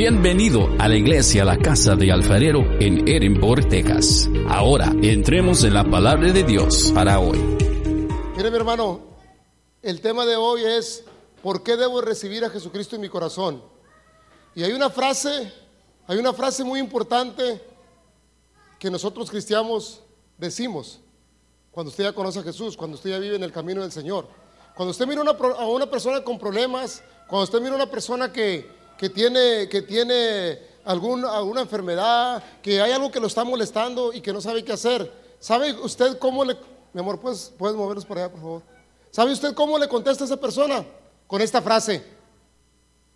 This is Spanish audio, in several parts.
Bienvenido a la iglesia La Casa de Alfarero en Edinburgh, Texas. Ahora entremos en la palabra de Dios para hoy. Mire mi hermano, el tema de hoy es ¿por qué debo recibir a Jesucristo en mi corazón? Y hay una frase, hay una frase muy importante que nosotros cristianos decimos cuando usted ya conoce a Jesús, cuando usted ya vive en el camino del Señor. Cuando usted mira una a una persona con problemas, cuando usted mira a una persona que, que tiene, que tiene alguna enfermedad, que hay algo que lo está molestando y que no sabe qué hacer, ¿sabe usted cómo le... Mi amor, ¿puedes, puedes moverlos por allá, por favor? ¿Sabe usted cómo le contesta a esa persona? Con esta frase,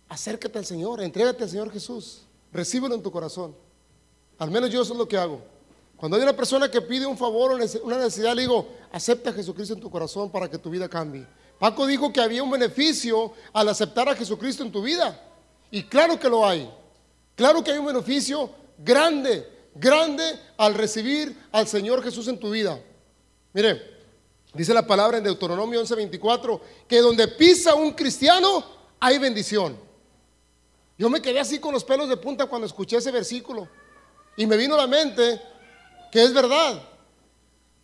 acércate al Señor, entrégate al Señor Jesús, recíbelo en tu corazón. Al menos yo eso es lo que hago. Cuando hay una persona que pide un favor o una necesidad, le digo, acepta a Jesucristo en tu corazón para que tu vida cambie. Paco dijo que había un beneficio al aceptar a Jesucristo en tu vida. Y claro que lo hay. Claro que hay un beneficio grande, grande al recibir al Señor Jesús en tu vida. Mire, dice la palabra en Deuteronomio 11:24, que donde pisa un cristiano hay bendición. Yo me quedé así con los pelos de punta cuando escuché ese versículo. Y me vino a la mente que es verdad.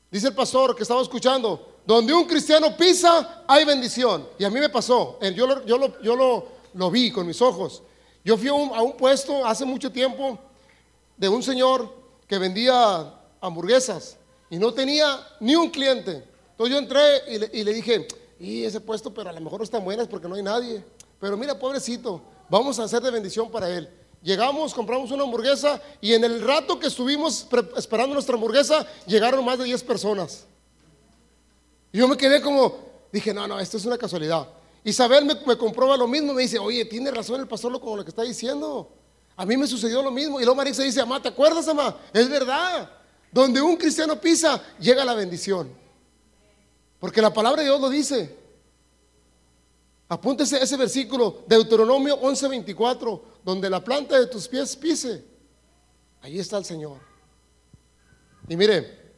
Dice el pastor que estaba escuchando, donde un cristiano pisa, hay bendición. Y a mí me pasó, Eh, yo lo, yo lo, yo lo, lo vi con mis ojos. Yo fui a un, a puesto hace mucho tiempo de un señor que vendía hamburguesas y no tenía ni un cliente. Entonces yo entré y le, dije, y ese puesto, pero a lo mejor no están buenas porque no hay nadie. Pero mira, pobrecito, vamos a hacer de bendición para él. Llegamos, compramos una hamburguesa y en el rato que estuvimos esperando nuestra hamburguesa, llegaron más de 10 personas. Y yo me quedé como, dije, no, no, esto es una casualidad. Isabel me, me comprueba lo mismo, me dice, oye, tiene razón el pastor con lo que está diciendo. A mí me sucedió lo mismo. Y luego Marisa dice, mamá, ¿te acuerdas, mamá? Es verdad. Donde un cristiano pisa, llega la bendición. Porque la palabra de Dios lo dice. Apúntese ese versículo, Deuteronomio 11:24, donde la planta de tus pies pise. Ahí está el Señor. Y mire,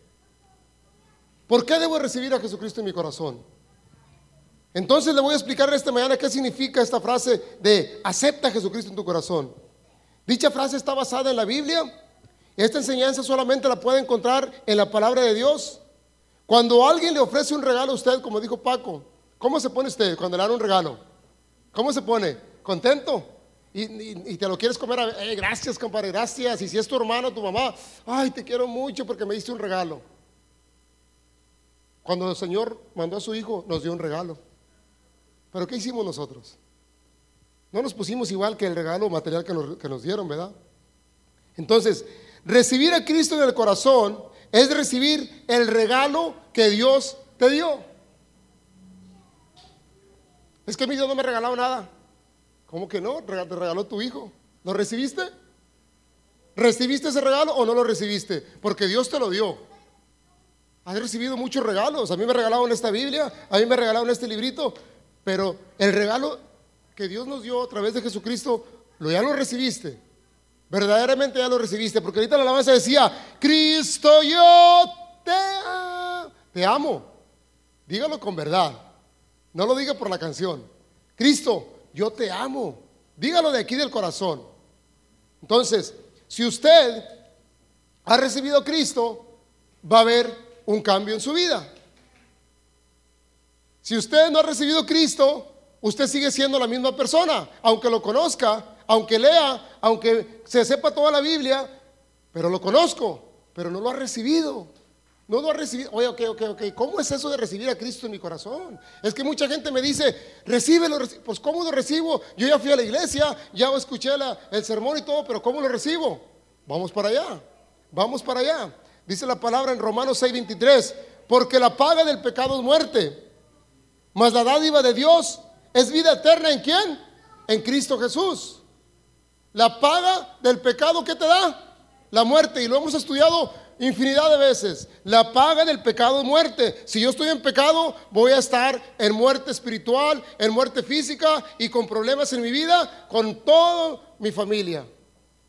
¿por qué debo recibir a Jesucristo en mi corazón? Entonces le voy a explicar esta mañana qué significa esta frase de acepta a Jesucristo en tu corazón. Dicha frase está basada en la Biblia. Esta enseñanza solamente la puede encontrar en la palabra de Dios. Cuando alguien le ofrece un regalo a usted, como dijo Paco, ¿cómo se pone usted cuando le dan un regalo? ¿Cómo se pone? ¿Contento? Y, te lo quieres comer, a- "Eh, gracias, compadre, gracias. Y si es tu hermano, tu mamá, ay, te quiero mucho porque me diste un regalo. Cuando el Señor mandó a su hijo, nos dio un regalo. Pero ¿qué hicimos nosotros? No nos pusimos igual que el regalo material que nos, dieron, ¿verdad? Entonces, recibir a Cristo en el corazón es recibir el regalo que Dios te dio. Es que mi Dios no me ha regalado nada. ¿Cómo que no? Te regaló tu hijo. ¿Lo recibiste? ¿Recibiste ese regalo o no lo recibiste? Porque Dios te lo dio. Has recibido muchos regalos. A mí me regalaron esta Biblia, a mí me regalaron este librito, pero el regalo que Dios nos dio a través de Jesucristo, lo ya lo recibiste. Verdaderamente ya lo recibiste, porque ahorita la alabanza decía, Cristo yo te, a- te amo. Dígalo con verdad. No lo diga por la canción. Cristo, yo te amo. Dígalo de aquí del corazón. Entonces, si usted ha recibido a Cristo, va a haber un cambio en su vida. Si usted no ha recibido Cristo, usted sigue siendo la misma persona, aunque lo conozca, aunque lea, aunque se sepa toda la Biblia, pero lo conozco, pero no lo ha recibido. No lo ha recibido. Oye, ok, ok, ok. ¿Cómo es eso de recibir a Cristo en mi corazón? Es que mucha gente me dice, recíbelo. reci-". Pues ¿cómo lo recibo? Yo ya fui a la iglesia, ya escuché el sermón y todo, pero ¿cómo lo recibo? Vamos para allá. Vamos para allá. Dice la palabra en Romanos 6:23, porque la paga del pecado es muerte, mas la dádiva de Dios es vida eterna en quién? En Cristo Jesús. La paga del pecado que te da la muerte y lo hemos estudiado infinidad de veces. La paga del pecado muerte. Si yo estoy en pecado, voy a estar en muerte espiritual, en muerte física y con problemas en mi vida, con toda mi familia.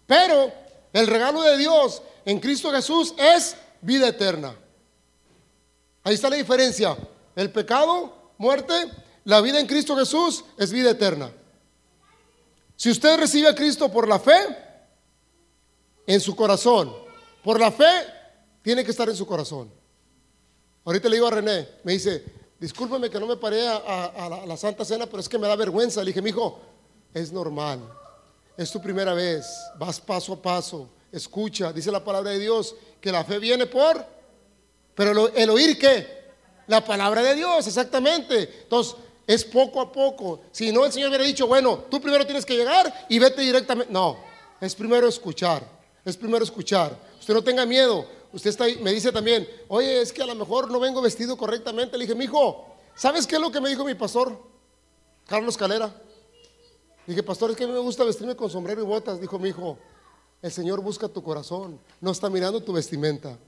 Pero el regalo de Dios en Cristo Jesús es vida eterna. Ahí está la diferencia. El pecado, muerte, la vida en Cristo Jesús es vida eterna. Si usted recibe a Cristo por la fe, en su corazón, por la fe, tiene que estar en su corazón. Ahorita le digo a René, me dice, discúlpame que no me paré a, la, Santa Cena, pero es que me da vergüenza. Le dije, mi hijo, es normal, es tu primera vez, vas paso a paso, escucha, dice la palabra de Dios, que la fe viene por, pero el oír qué? La palabra de Dios, exactamente. Entonces, es poco a poco. Si no, el Señor hubiera dicho, bueno, tú primero tienes que llegar y vete directamente. No, es primero escuchar, es primero escuchar. Usted no tenga miedo. Usted está ahí, me dice también, oye, es que a lo mejor no vengo vestido correctamente. Le dije, mi hijo, ¿sabes qué es lo que me dijo mi pastor? Carlos Calera. Le dije, pastor, es que a mí me gusta vestirme con sombrero y botas. Dijo mi hijo, el Señor busca tu corazón, no está mirando tu vestimenta.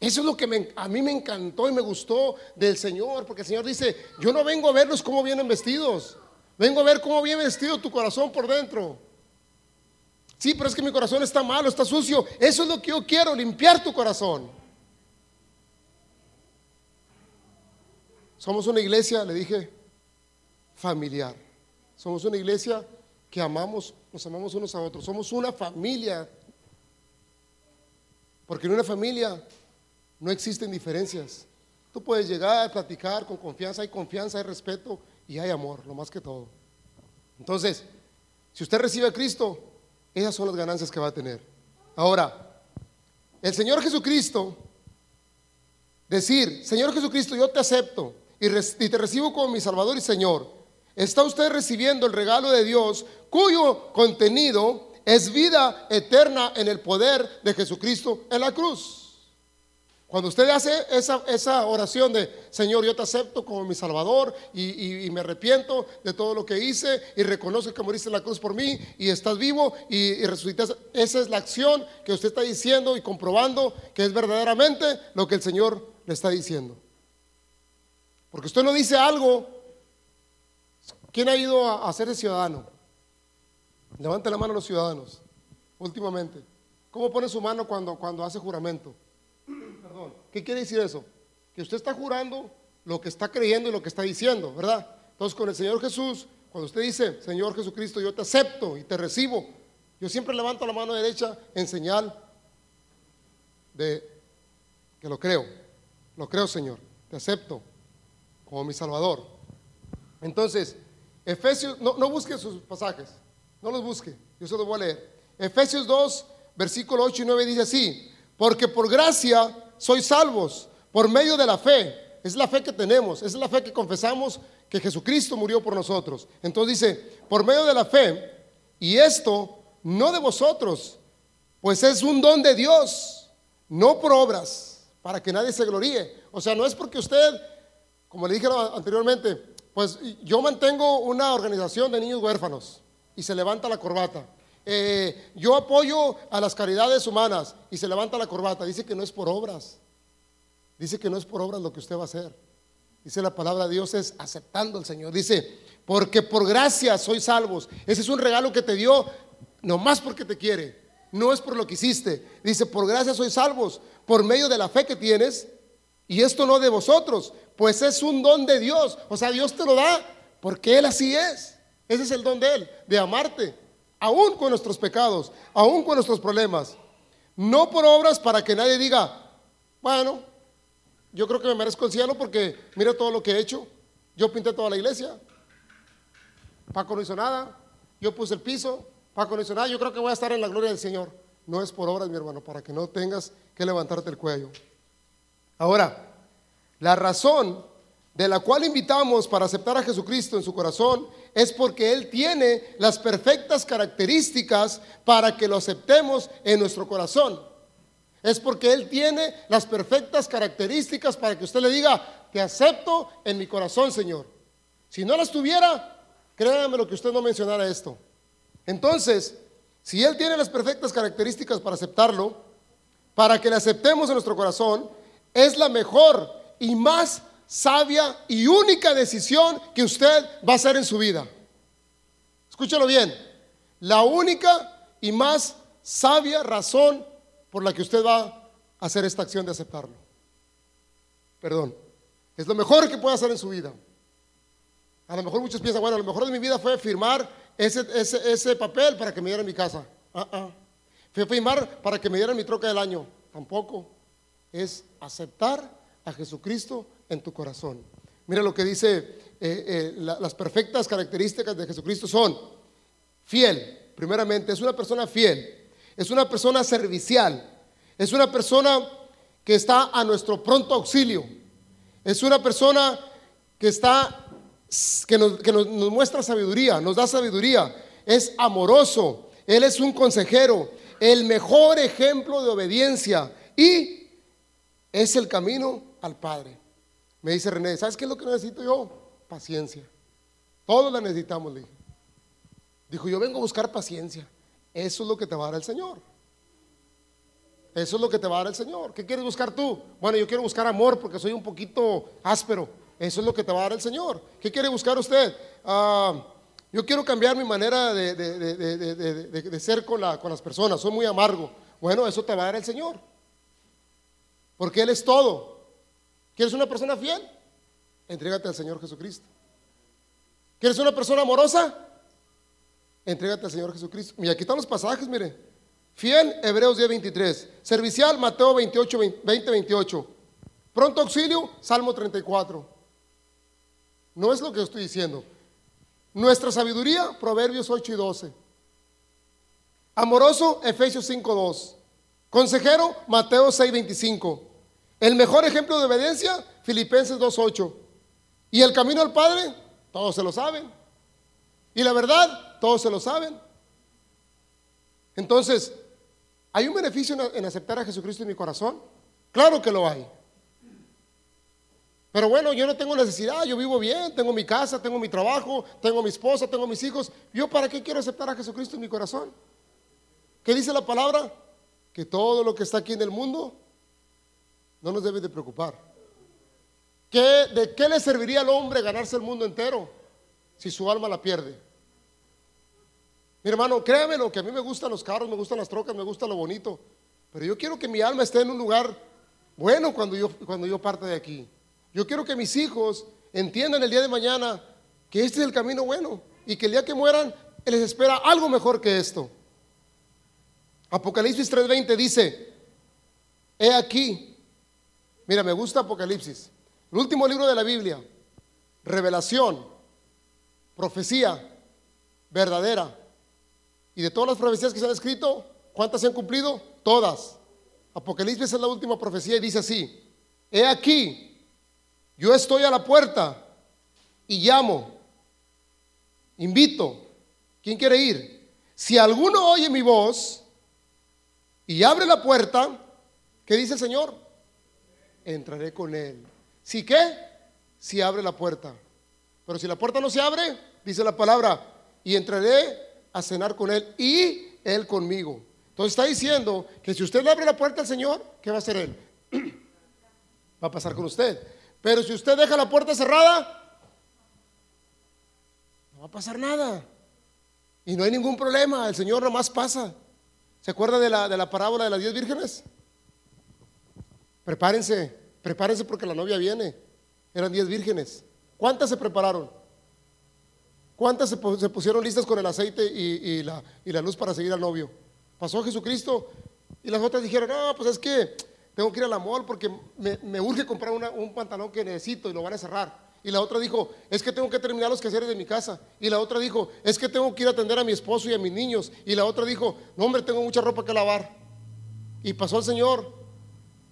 Eso es lo que a mí me encantó y me gustó del Señor, porque el Señor dice, yo no vengo a verlos cómo vienen vestidos, vengo a ver cómo viene vestido tu corazón por dentro. Sí, pero es que mi corazón está malo, está sucio. Eso es lo que yo quiero, limpiar tu corazón. Somos una iglesia, le dije, familiar. Somos una iglesia que amamos, nos amamos unos a otros. Somos una familia. Porque en una familia no existen diferencias. Tú puedes llegar a platicar con confianza, hay confianza, hay respeto y hay amor, lo más que todo. Entonces, si usted recibe a Cristo, esas son las ganancias que va a tener. Ahora, el Señor Jesucristo, decir, Señor Jesucristo, yo te acepto y, y te recibo como mi Salvador y Señor, está usted recibiendo el regalo de Dios cuyo contenido es vida eterna en el poder de Jesucristo en la cruz. Cuando usted hace esa, oración de, Señor, yo te acepto como mi Salvador y, me arrepiento de todo lo que hice y reconozco que moriste en la cruz por mí y estás vivo y, y resucitaste, esa es la acción que usted está diciendo y comprobando que es verdaderamente lo que el Señor le está diciendo. Porque usted no dice algo. ¿Quién ha ido a, a ser ciudadano? Levante la mano a los ciudadanos últimamente. ¿Cómo pone su mano cuando, cuando hace juramento? ¿Qué quiere decir eso? Que usted está jurando lo que está creyendo y lo que está diciendo, ¿verdad? Entonces con el Señor Jesús, cuando usted dice, Señor Jesucristo, yo te acepto y te recibo, yo siempre levanto la mano derecha en señal de que lo creo. Lo creo, Señor. Te acepto como mi Salvador. Entonces, Efesios, no, no busque sus pasajes, no los busque, yo se los voy a leer. Efesios 2, versículo 8 y 9 dice así, porque por gracia sois salvos por medio de la fe. Es la fe que tenemos, es la fe que confesamos que Jesucristo murió por nosotros. Entonces dice, por medio de la fe, y esto no de vosotros, pues es un don de Dios, no por obras, para que nadie se gloríe. O sea, no es porque usted, como le dije anteriormente, pues yo mantengo una organización de niños huérfanos y se levanta la corbata. Eh, yo apoyo a las caridades humanas y se levanta la corbata. Dice que no es por obras. Dice que no es por obras lo que usted va a hacer. Dice la palabra de Dios es aceptando al Señor. Dice, porque por gracia soy salvos. Ese es un regalo que te dio nomás porque te quiere. No es por lo que hiciste. Dice, por gracia soy salvos por medio de la fe que tienes. Y esto no de vosotros, pues es un don de Dios. O sea, Dios te lo da porque Él así es. Ese es el don de Él, de amarte, aún con nuestros pecados, aún con nuestros problemas. No por obras para que nadie diga, bueno, yo creo que me merezco el cielo porque mira todo lo que he hecho. Yo pinté toda la iglesia. Paco no hizo nada. Yo puse el piso. Paco no hizo nada. Yo creo que voy a estar en la gloria del Señor. No es por obras, mi hermano, para que no tengas que levantarte el cuello. Ahora, la razón de la cual invitamos para aceptar a Jesucristo en su corazón es porque Él tiene las perfectas características para que lo aceptemos en nuestro corazón. Es porque Él tiene las perfectas características para que usted le diga, te acepto en mi corazón, Señor. Si no las tuviera, créame lo que usted no mencionara esto. Entonces, si Él tiene las perfectas características para aceptarlo, para que le aceptemos en nuestro corazón, es la mejor y más sabia y única decisión que usted va a hacer en su vida. Escúchalo bien. La única y más sabia razón por la que usted va a hacer esta acción de aceptarlo. Perdón. Es lo mejor que puede hacer en su vida. A lo mejor muchos piensan, bueno, lo mejor de mi vida fue firmar ese, ese, ese papel para que me dieran mi casa. Ah, ah. Fui a firmar para que me dieran mi troca del año. Tampoco. Es aceptar a Jesucristo en tu corazón. Mira lo que dice, eh, eh, las perfectas características de Jesucristo son fiel, primeramente, es una persona fiel, es una persona servicial, es una persona que está a nuestro pronto auxilio, es una persona que está, que nos, muestra sabiduría, nos da sabiduría, es amoroso, Él es un consejero, el mejor ejemplo de obediencia y es el camino al Padre. Me dice René, ¿sabes qué es lo que necesito yo? Paciencia. Todos la necesitamos, le dije. Dijo, yo vengo a buscar paciencia. Eso es lo que te va a dar el Señor. Eso es lo que te va a dar el Señor. ¿Qué quieres buscar tú? Bueno, yo quiero buscar amor porque soy un poquito áspero. Eso es lo que te va a dar el Señor. ¿Qué quiere buscar usted? Ah, yo quiero cambiar mi manera de, ser con, con las personas. Soy muy amargo. Bueno, eso te va a dar el Señor. Porque Él es todo. ¿Quieres una persona fiel? Entrégate al Señor Jesucristo. ¿Quieres una persona amorosa? Entrégate al Señor Jesucristo. Y aquí están los pasajes, mire. Fiel, Hebreos 10, 23. Servicial, Mateo 28, 20, 28. Pronto auxilio, Salmo 34. No es lo que estoy diciendo. Nuestra sabiduría, Proverbios 8 y 12. Amoroso, Efesios 5, 2. Consejero, Mateo 6, 25. El mejor ejemplo de obediencia, Filipenses 2, 8. Y el camino al Padre, todos se lo saben. Y la verdad, todos se lo saben. Entonces, ¿hay un beneficio en aceptar a Jesucristo en mi corazón? Claro que lo hay. Pero bueno, yo no tengo necesidad, yo vivo bien, tengo mi casa, tengo mi trabajo, tengo mi esposa, tengo mis hijos. ¿Yo para qué quiero aceptar a Jesucristo en mi corazón? ¿Qué dice la palabra? Que todo lo que está aquí en el mundo no nos debe de preocupar. ¿De qué le serviría al hombre ganarse el mundo entero si su alma la pierde? Mi hermano, créamelo, que a mí me gustan los carros, me gustan las trocas, me gusta lo bonito. Pero yo quiero que mi alma esté en un lugar bueno cuando yo, cuando yo parte de aquí. Yo quiero que mis hijos entiendan el día de mañana que este es el camino bueno y que el día que mueran les espera algo mejor que esto. Apocalipsis 3:20 dice, he aquí, mira, me gusta Apocalipsis, el último libro de la Biblia, revelación, profecía verdadera. Y de todas las profecías que se han escrito, ¿cuántas se han cumplido? Todas. Apocalipsis es la última profecía y dice así, he aquí, yo estoy a la puerta y llamo, invito. ¿Quién quiere ir? Si alguno oye mi voz y abre la puerta, ¿qué dice el Señor? Entraré con él. ¿Si qué? Si abre la puerta. Pero si la puerta no se abre, dice la palabra, y entraré a cenar con él y él conmigo. Entonces está diciendo que si usted le abre la puerta al Señor, ¿qué va a hacer él? va a pasar con usted. Pero si usted deja la puerta cerrada, no va a pasar nada. Y no hay ningún problema, el Señor nomás pasa. ¿Se acuerda de la, de la parábola de las diez vírgenes? Prepárense, prepárense porque la novia viene. Eran diez vírgenes. ¿Cuántas se prepararon? ¿Cuántas se, pusieron listas con el aceite y, la, luz para seguir al novio? Pasó Jesucristo y las otras dijeron, no, pues es que tengo que ir a la mall porque me, urge comprar un pantalón que necesito y lo van a cerrar. Y la otra dijo, es que tengo que terminar los quehaceres de mi casa. Y la otra dijo, es que tengo que ir a atender a mi esposo y a mis niños. Y la otra dijo, no hombre, tengo mucha ropa que lavar. Y pasó el Señor.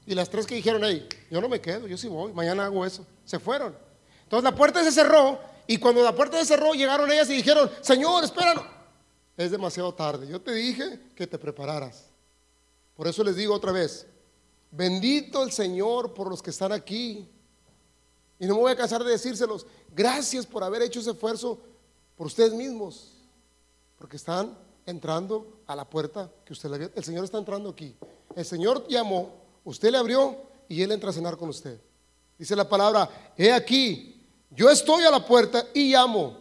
Y las tres que dijeron, hey, yo no me quedo, yo sí voy, mañana hago eso. Se fueron. Entonces la puerta se cerró. Y cuando la puerta se cerró, llegaron ellas y dijeron, Señor, espéranos. Es demasiado tarde. Yo te dije que te prepararas. Por eso les digo otra vez, Bendito el Señor por los que están aquí. Y no me voy a cansar de decírselos. Gracias por haber hecho ese esfuerzo por ustedes mismos. Porque están entrando a la puerta que usted le El Señor está entrando aquí. El Señor llamó, usted le abrió y Él entra a cenar con usted. Dice la palabra, he aquí, yo estoy a la puerta y llamo.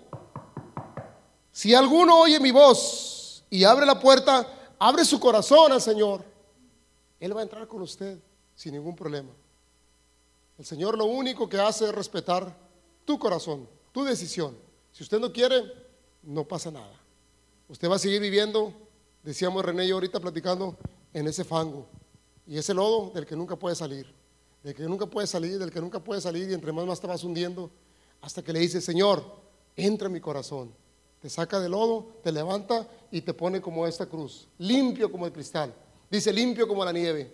Si alguno oye mi voz y abre la puerta, abre su corazón al Señor él va a entrar con usted sin ningún problema. El Señor lo único que hace es respetar tu corazón, tu decisión. Si usted no quiere, no pasa nada. usted va a seguir viviendo, decíamos René y yo ahorita platicando, en ese fango y ese lodo del que nunca puede salir, del que nunca puede salir, del que nunca puede salir y entre más más te vas hundiendo hasta que le dice, Señor, entra en mi corazón. Te saca del lodo, te levanta y te pone como esta cruz, limpio como el cristal. Dice limpio como la nieve,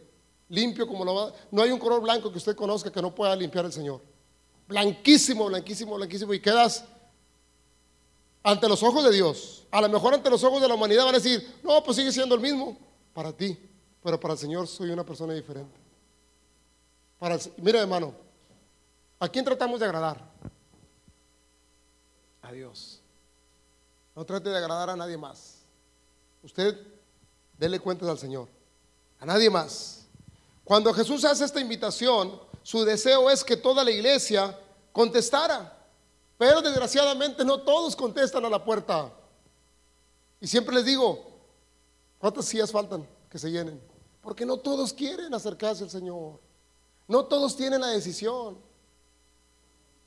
limpio como lo va. No hay un color blanco que usted conozca que no pueda limpiar el Señor. Blanquísimo, blanquísimo, blanquísimo. Y quedas ante los ojos de Dios. A lo mejor ante los ojos de la humanidad van a decir, no, pues sigue siendo el mismo para ti. Pero para el Señor soy una persona diferente. Para mira, hermano, ¿a quién tratamos de agradar? A Dios. No trate de agradar a nadie más. Usted dele cuentas al Señor. A nadie más. Cuando Jesús hace esta invitación, su deseo es que toda la iglesia contestara. Pero desgraciadamente no todos contestan a la puerta. Y siempre les digo, ¿cuántas sillas faltan que se llenen? Porque no todos quieren acercarse al Señor. No todos tienen la decisión.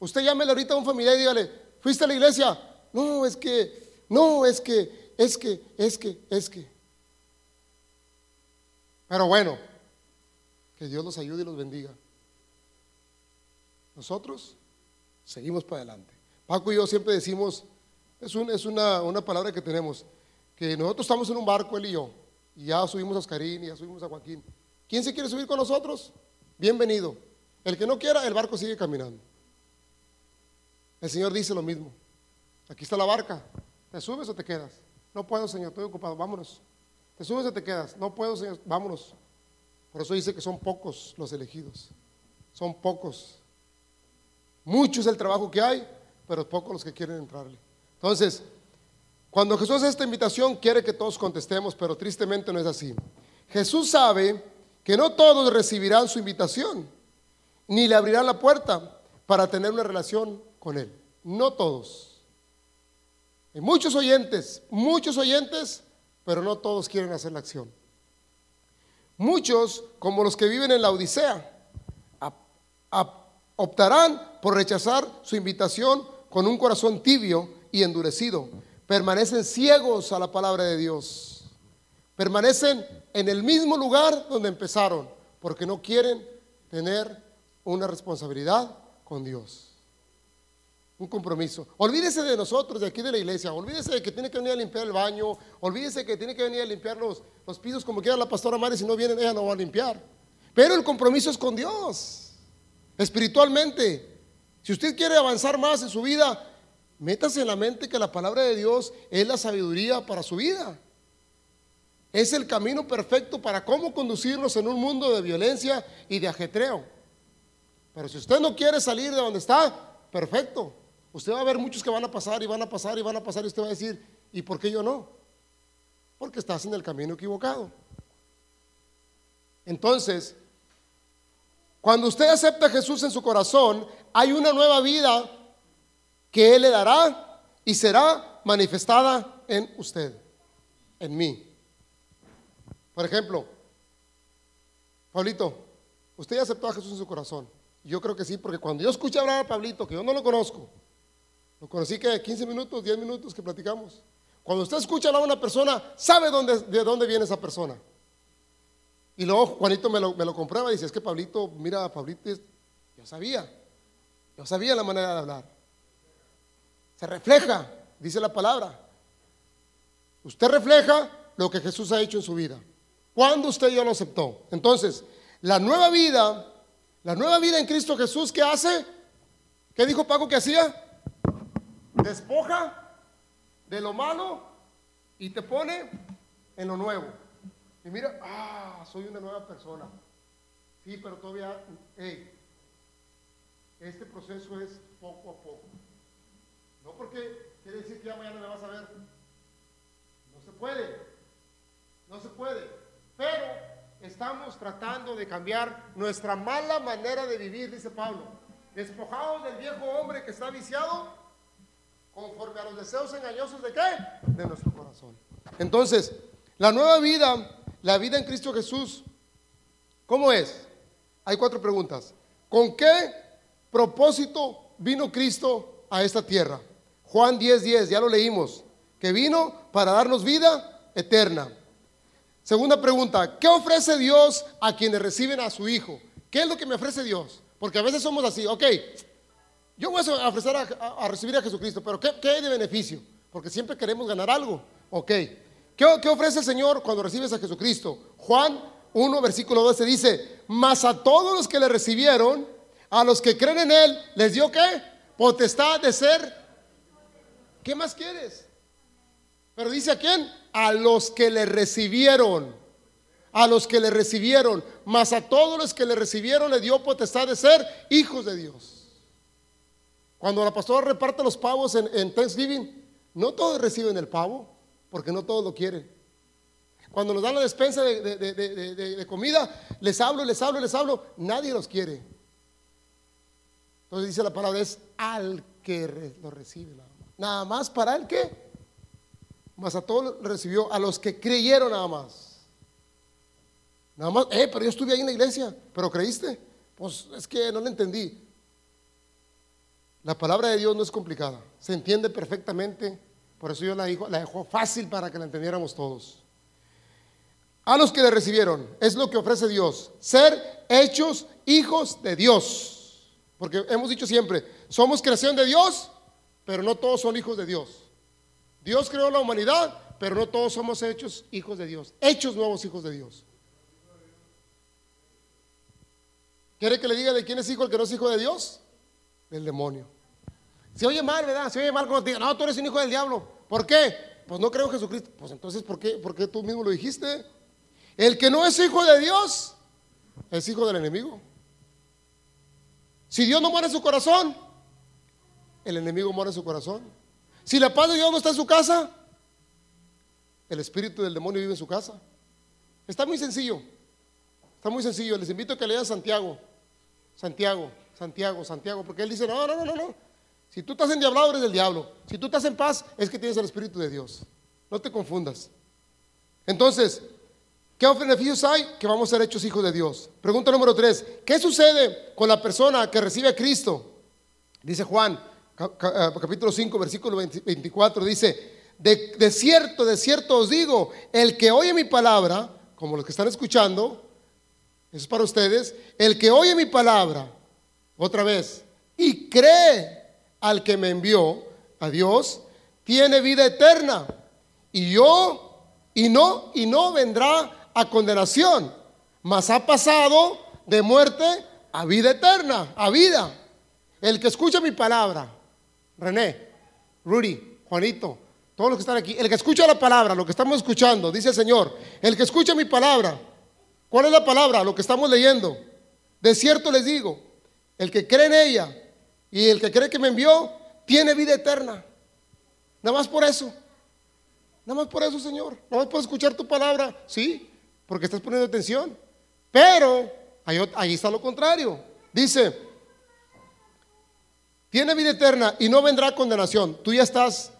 Usted llámele ahorita a un familiar y dígale, ¿fuiste a la iglesia? No, es que, no, es que, es que, es que, es que. Pero bueno, que Dios los ayude y los bendiga. Nosotros seguimos para adelante. Paco y yo siempre decimos, es, es una, una, palabra que tenemos, que nosotros estamos en un barco, él y yo, y ya subimos a Oscarín y ya subimos a Joaquín. ¿Quién se quiere subir con nosotros? Bienvenido. El que no quiera, el barco sigue caminando. El Señor dice lo mismo. Aquí está la barca. ¿Te subes o te quedas? No puedo, Señor, estoy ocupado. Vámonos. ¿Te subes o te quedas? No puedo, Señor. Vámonos. Por eso dice que son pocos los elegidos. Son pocos. Mucho es el trabajo que hay, pero pocos los que quieren entrarle. Entonces, cuando Jesús hace esta invitación, quiere que todos contestemos, pero tristemente no es así. Jesús sabe que no todos recibirán su invitación, ni le abrirán la puerta para tener una relación con Él. No todos. Hay muchos oyentes, muchos oyentes, pero no todos quieren hacer la acción. Muchos, como los que viven en la Odisea, optarán por rechazar su invitación con un corazón tibio y endurecido. Permanecen ciegos a la palabra de Dios. Permanecen en el mismo lugar donde empezaron, porque no quieren tener una responsabilidad con Dios un compromiso. Olvídese de nosotros, de aquí de la iglesia. Olvídese de que tiene que venir a limpiar el baño. Olvídese que tiene que venir a limpiar los, los pisos como quiera la pastora Mari. Si no vienen, ella no va a limpiar. Pero el compromiso es con Dios. Espiritualmente. Si usted quiere avanzar más en su vida, métase en la mente que la palabra de Dios es la sabiduría para su vida. Es el camino perfecto para cómo conducirnos en un mundo de violencia y de ajetreo. Pero si usted no quiere salir de donde está, perfecto. Usted va a ver muchos que van a pasar y van a pasar y van a pasar y usted va a decir, ¿y por qué yo no? Porque estás en el camino equivocado. Entonces, cuando usted acepta a Jesús en su corazón, hay una nueva vida que Él le dará y será manifestada en usted, en mí. Por ejemplo, Pablito, usted ya aceptó a Jesús en su corazón. Yo creo que sí, porque cuando yo escuché hablar a Pablito, que yo no lo conozco, lo conocí que 15 minutos, 10 minutos que platicamos. Cuando usted escucha a una persona, sabe de dónde viene esa persona. Y luego Juanito me lo, me lo comprueba y dice, es que Pablito, mira, Pablito, yo sabía, yo sabía la manera de hablar. Se refleja, dice la palabra. Usted refleja lo que Jesús ha hecho en su vida. Cuando usted ya lo aceptó. Entonces, la nueva vida, la nueva vida en Cristo Jesús, ¿qué hace? ¿Qué dijo Paco que hacía? despoja de lo malo y te pone en lo nuevo. Y mira, ah, soy una nueva persona. Sí, pero todavía, hey, este proceso es poco a poco. No porque quiere decir que ya mañana me vas a ver. No se puede. No se puede. Pero estamos tratando de cambiar nuestra mala manera de vivir, dice Pablo. Despojados del viejo hombre que está viciado conforme a los deseos engañosos de qué? De nuestro corazón. Entonces, la nueva vida, la vida en Cristo Jesús, ¿cómo es? Hay cuatro preguntas. ¿Con qué propósito vino Cristo a esta tierra? Juan 10:10, 10, ya lo leímos. que vino para darnos vida eterna. Segunda pregunta, ¿qué ofrece Dios a quienes reciben a su Hijo? ¿Qué es lo que me ofrece Dios? Porque a veces somos así, ok, yo voy a ofrecer a, recibir a Jesucristo, pero ¿qué, ¿qué, hay de beneficio? Porque siempre queremos ganar algo, ok. ¿Qué, ¿Qué ofrece el Señor cuando recibes a Jesucristo? Juan 1, versículo 12 dice, mas a todos los que le recibieron, a los que creen en Él, les dio qué? Potestad de ser. ¿Qué más quieres? Pero dice a quién? A los que le recibieron. A los que le recibieron. Mas a todos los que le recibieron le dio potestad de ser hijos de Dios. Cuando la pastora reparte los pavos en, Thanksgiving, no todos reciben el pavo, porque no todos lo quieren. Cuando nos dan la despensa de, comida, les hablo, les hablo, les hablo, nadie los quiere. Entonces dice la palabra, es al que lo recibe más. Nada más para el que, más a todos recibió, a los que creyeron nada más. Nada más, eh, pero yo estuve ahí en la iglesia, pero creíste. Pues es que no le entendí. La palabra de Dios no es complicada, se entiende perfectamente. Por eso yo la, dijo, la dejó fácil para que la entendiéramos todos a los que le recibieron. Es lo que ofrece Dios. Ser hechos hijos de Dios. Porque hemos dicho siempre, somos creación de Dios, pero no todos son hijos de Dios. Dios creó la humanidad, pero no todos somos hechos hijos de Dios. Hechos nuevos hijos de Dios. ¿Quiere que le diga de quién es hijo el que no es hijo de Dios? Del demonio. Se oye mal, ¿verdad? Se oye mal cuando te no, tú eres un hijo del diablo. ¿Por qué? Pues no creo en Jesucristo. Pues entonces, ¿por qué, ¿por qué tú mismo lo dijiste? El que no es hijo de Dios es hijo del enemigo. Si Dios no muere en su corazón, el enemigo muere en su corazón. Si la paz de Dios no está en su casa, el espíritu del demonio vive en su casa. Está muy sencillo. Está muy sencillo. Les invito a que lean Santiago. Santiago, Santiago, Santiago. Porque él dice, no, no, no, no, no. Si tú estás endiablado, eres del diablo. Si tú estás en paz, es que tienes el espíritu de Dios. No te confundas. Entonces, ¿Qué beneficios hay? Que vamos a ser hechos hijos de Dios. Pregunta número tres. ¿Qué sucede con la persona que recibe a Cristo? Dice Juan, capítulo 5, versículo 24, dice, de, cierto, de cierto os digo, el que oye mi palabra, como los que están escuchando, eso es para ustedes, el que oye mi palabra, otra vez, y cree al que me envió, a Dios, tiene vida eterna. Y yo, y no, y no vendrá a condenación, mas ha pasado de muerte a vida eterna, a vida. El que escucha mi palabra, René, Rudy, Juanito, todos los que están aquí, el que escucha la palabra, lo que estamos escuchando, dice el Señor, el que escucha mi palabra, ¿cuál es la palabra? Lo que estamos leyendo. De cierto les digo, el que cree en ella y el que cree que me envió, tiene vida eterna. Nada más por eso. Nada más por eso, Señor. Nada más por escuchar tu palabra. Sí, porque estás poniendo atención. Pero ahí, está lo contrario. Dice, tiene vida eterna y no vendrá condenación. Tú ya estás,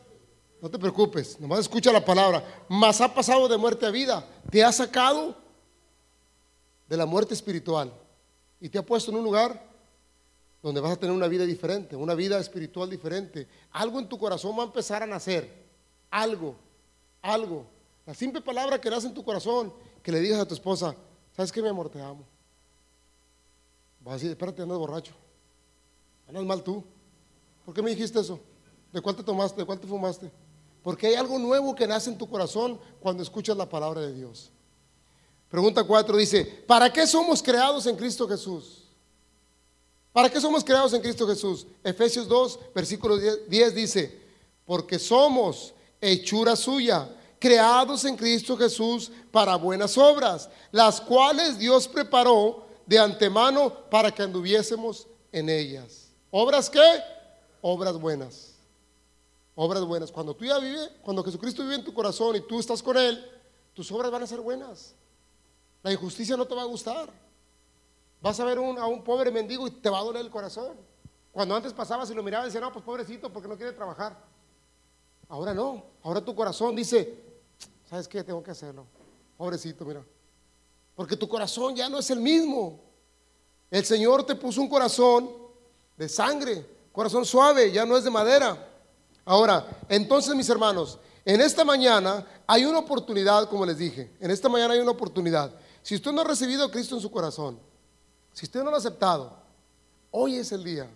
no te preocupes, nomás escucha la palabra. Mas ha pasado de muerte a vida. Te ha sacado de la muerte espiritual y te ha puesto en un lugar donde vas a tener una vida diferente, una vida espiritual diferente. Algo en tu corazón va a empezar a nacer. Algo, algo. La simple palabra que nace en tu corazón que le digas a tu esposa, ¿sabes qué, mi amor? Te amo. Vas a decir, espérate, andas borracho. Andas mal tú. ¿Por qué me dijiste eso? ¿De cuál te tomaste? ¿De cuál te fumaste? Porque hay algo nuevo que nace en tu corazón cuando escuchas la palabra de Dios. Pregunta 4 dice, ¿para qué somos creados en Cristo Jesús? ¿Para qué somos creados en Cristo Jesús? Efesios 2, versículo 10 dice, porque somos hechura suya creados en Cristo Jesús para buenas obras, las cuales Dios preparó de antemano para que anduviésemos en ellas. ¿Obras qué? Obras buenas. Obras buenas. Cuando tú ya vives, cuando Jesucristo vive en tu corazón y tú estás con Él, tus obras van a ser buenas. La injusticia no te va a gustar. Vas a ver a un pobre mendigo y te va a doler el corazón. Cuando antes pasabas y lo mirabas y decías, no, pues pobrecito porque no quiere trabajar. Ahora no. Ahora tu corazón dice, ¿sabes qué? Tengo que hacerlo. Pobrecito, mira. Porque tu corazón ya no es el mismo. El Señor te puso un corazón de sangre, corazón suave, ya no es de madera. Ahora, entonces mis hermanos, En esta mañana hay una oportunidad, como les dije, en esta mañana hay una oportunidad. Si usted no ha recibido a Cristo en su corazón, si usted no lo ha aceptado, hoy es el día.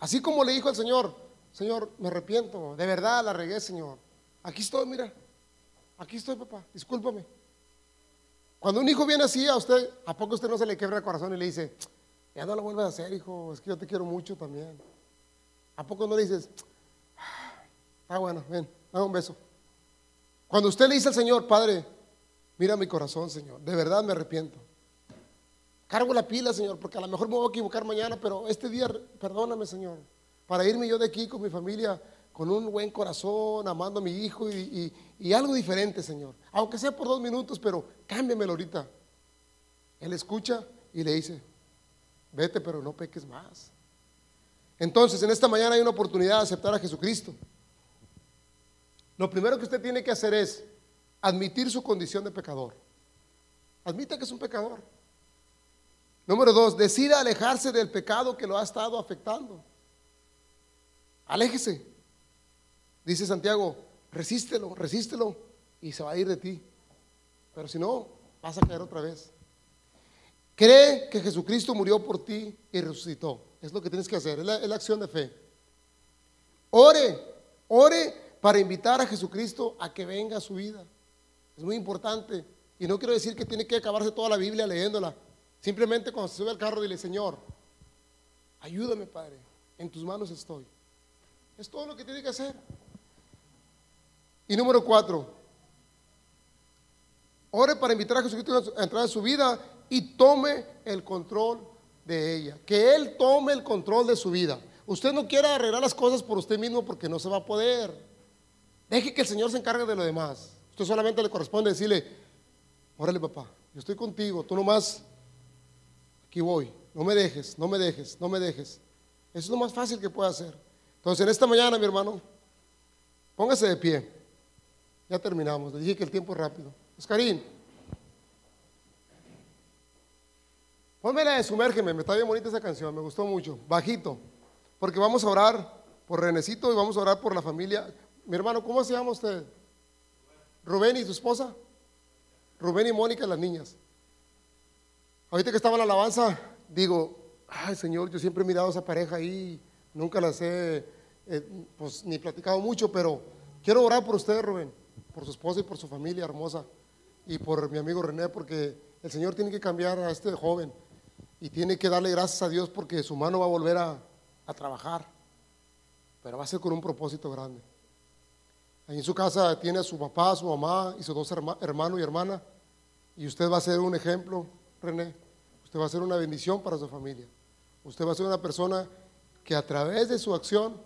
Así como le dijo al Señor, Señor, me arrepiento, de verdad la regué, Señor. Aquí estoy, mira, aquí estoy, papá, discúlpame. Cuando un hijo viene así a usted, ¿a poco usted no se le quebra el corazón y le dice, ya no lo vuelvas a hacer, hijo, es que yo te quiero mucho también? ¿A poco no dices, ah, bueno, ven, dame un beso? Cuando usted le dice al Señor, Padre, mira mi corazón, Señor, de verdad me arrepiento. Cargo la pila, Señor, porque a lo mejor me voy a equivocar mañana, pero este día, perdóname, Señor, para irme yo de aquí con mi familia, con un buen corazón, amando a mi hijo y, y algo diferente, Señor. Aunque sea por dos minutos, pero cámbiamelo ahorita. Él escucha y le dice, vete, pero no peques más. Entonces, en esta mañana hay una oportunidad de aceptar a Jesucristo. Lo primero que usted tiene que hacer es admitir su condición de pecador. Admita que es un pecador. Número dos, decida alejarse del pecado que lo ha estado afectando. Aléjese. Dice Santiago, resístelo, resístelo y se va a ir de ti. Pero si no, vas a caer otra vez. Cree que Jesucristo murió por ti y resucitó. Es lo que tienes que hacer, es la, acción de fe. Ore, ore para invitar a Jesucristo a que venga a su vida. Es muy importante. Y no quiero decir que tiene que acabarse toda la Biblia leyéndola. Simplemente cuando se sube al carro dile, Señor, ayúdame Padre, en tus manos estoy. Es todo lo que tiene que hacer. Y número cuatro, ore para invitar a Jesucristo a entrar en su vida y tome el control de ella. Que Él tome el control de su vida. Usted no quiera arreglar las cosas por usted mismo porque no se va a poder. Deje que el Señor se encargue de lo demás. Usted solamente le corresponde decirle, órale papá, yo estoy contigo, tú nomás, aquí voy, no me dejes, no me dejes, no me dejes. Eso es lo más fácil que puede hacer. Entonces, en esta mañana, mi hermano, póngase de pie. Ya terminamos, le dije que el tiempo es rápido. Oscarín, la de Sumérgeme, me está bien bonita esa canción, me gustó mucho, bajito, porque vamos a orar por Renecito y vamos a orar por la familia. Mi hermano, ¿cómo se llama usted? Rubén y su esposa. Rubén y Mónica, las niñas. Ahorita que estaba en la alabanza, digo, ay Señor, yo siempre he mirado a esa pareja ahí, nunca las he, eh, pues, ni platicado mucho, pero quiero orar por usted, Rubén, por su esposa y por su familia hermosa, y por mi amigo René, porque el Señor tiene que cambiar a este joven y tiene que darle gracias a Dios porque su mano va a volver a, a trabajar, pero va a ser con un propósito grande. Ahí en su casa tiene a su papá, su mamá y sus dos hermanos y hermana. Y usted va a ser un ejemplo, René. Usted va a ser una bendición para su familia. Usted va a ser una persona que a través de su acción,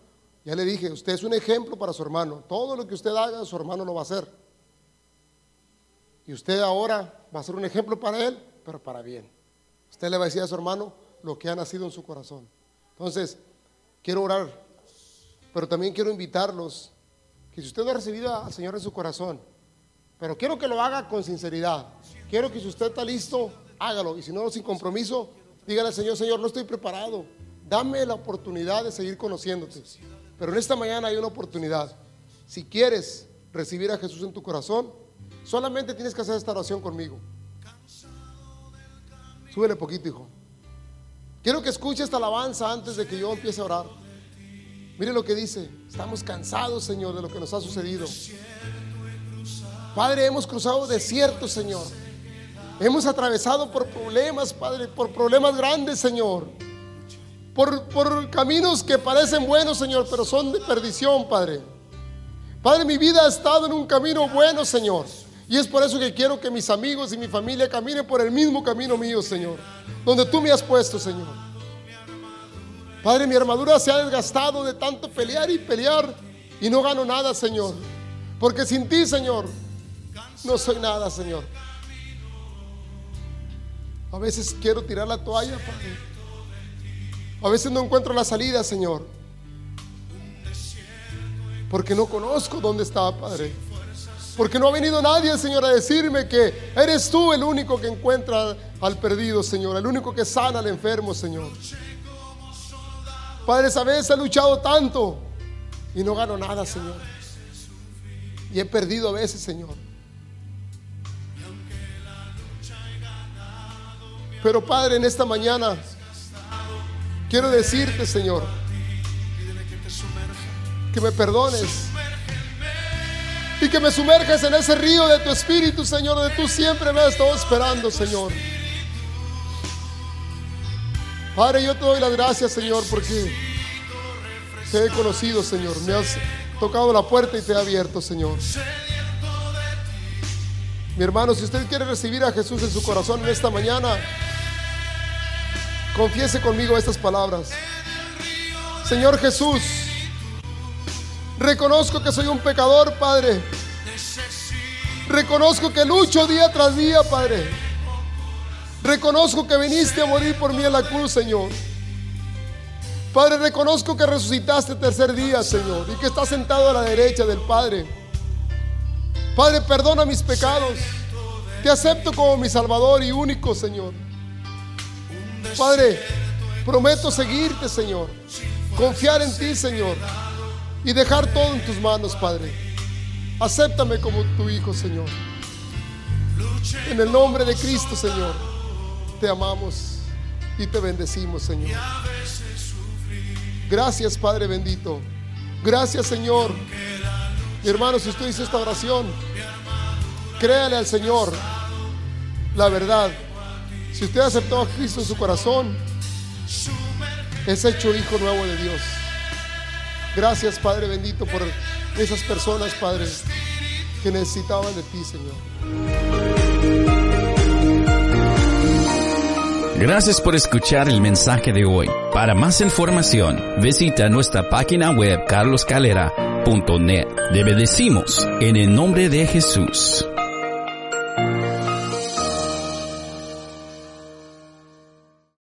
ya le dije, usted es un ejemplo para su hermano. Todo lo que usted haga, su hermano lo va a hacer. Y usted ahora va a ser un ejemplo para él, pero para bien. Usted le va a decir a su hermano lo que ha nacido en su corazón. Entonces, quiero orar, pero también quiero invitarlos que si usted no ha recibido al Señor en su corazón, pero quiero que lo haga con sinceridad. Quiero que si usted está listo, hágalo. Y si no, sin compromiso, dígale al Señor, Señor, no estoy preparado. Dame la oportunidad de seguir conociéndote. Pero en esta mañana hay una oportunidad. Si quieres recibir a Jesús en tu corazón, solamente tienes que hacer esta oración conmigo. Súbele poquito, hijo. Quiero que escuche esta alabanza antes de que yo empiece a orar. Mire lo que dice. Estamos cansados, Señor, de lo que nos ha sucedido. Padre, hemos cruzado desiertos, Señor. Hemos atravesado por problemas, Padre, por problemas grandes, Señor. Por, por caminos que parecen buenos, Señor, pero son de perdición, Padre. Padre, mi vida ha estado en un camino bueno, Señor. Y es por eso que quiero que mis amigos y mi familia caminen por el mismo camino mío, Señor. Donde tú me has puesto, Señor. Padre, mi armadura se ha desgastado de tanto pelear y pelear y no gano nada, Señor. Porque sin ti, Señor, no soy nada, Señor. A veces quiero tirar la toalla, Padre. A veces no encuentro la salida, Señor. Porque no conozco dónde está, Padre. Porque no ha venido nadie, Señor, a decirme que eres tú el único que encuentra al perdido, Señor. El único que sana al enfermo, Señor. Padre, esa vez he luchado tanto y no gano nada, Señor. Y he perdido a veces, Señor. Pero Padre, en esta mañana quiero decirte, Señor, que me perdones y que me sumerges en ese río de tu espíritu, Señor, donde tú siempre me has estado esperando, Señor. Padre, yo te doy las gracias, Señor, porque te he conocido, Señor. Me has tocado la puerta y te he abierto, Señor. Mi hermano, si usted quiere recibir a Jesús en su corazón en esta mañana, confiese conmigo estas palabras. Señor Jesús, reconozco que soy un pecador, Padre. Reconozco que lucho día tras día, Padre. Reconozco que viniste a morir por mí en la cruz, Señor. Padre, reconozco que resucitaste el tercer día, Señor, y que estás sentado a la derecha del Padre. Padre, perdona mis pecados. Te acepto como mi Salvador y único, Señor. Padre, prometo seguirte, Señor. Confiar en ti, Señor. Y dejar todo en tus manos, Padre. Acéptame como tu Hijo, Señor. En el nombre de Cristo, Señor. Te amamos y te bendecimos, Señor. Gracias, Padre bendito. Gracias, Señor. Mi hermano, si usted dice esta oración, créale al Señor la verdad. Si usted aceptó a Cristo en su corazón, es hecho hijo nuevo de Dios. Gracias, Padre bendito, por esas personas, Padre, que necesitaban de ti, Señor. Gracias por escuchar el mensaje de hoy. Para más información, visita nuestra página web carloscalera.net. Te bendecimos en el nombre de Jesús.